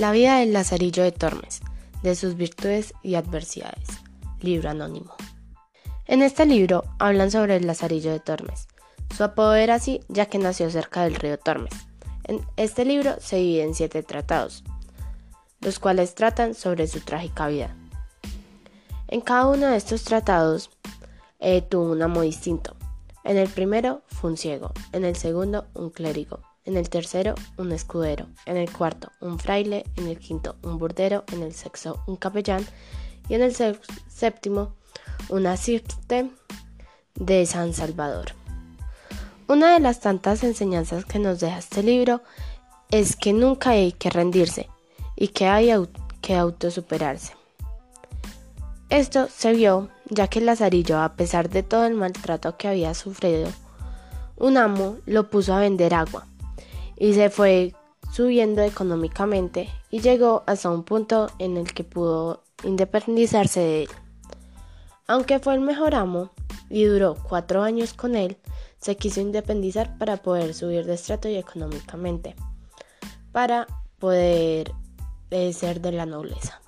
La vida del Lazarillo de Tormes, de sus virtudes y adversidades. Libro anónimo. En este libro hablan sobre el Lazarillo de Tormes. Su apodo era así ya que nació cerca del río Tormes. En este libro se divide en siete tratados, los cuales tratan sobre su trágica vida. En cada uno de estos tratados eh, tuvo un amo distinto. En el primero fue un ciego, en el segundo un clérigo, en el tercero un escudero, en el cuarto un fraile, en el quinto un burdero, en el sexto un capellán y en el séptimo un asiste de San Salvador. Una de las tantas enseñanzas que nos deja este libro es que nunca hay que rendirse y que hay que autosuperarse. Esto se vio ya que Lazarillo, a pesar de todo el maltrato que había sufrido, un amo lo puso a vender agua y se fue subiendo económicamente y llegó hasta un punto en el que pudo independizarse de él. Aunque fue el mejor amo y duró cuatro años con él, se quiso independizar para poder subir de estrato y económicamente, para poder eh, ser de la nobleza.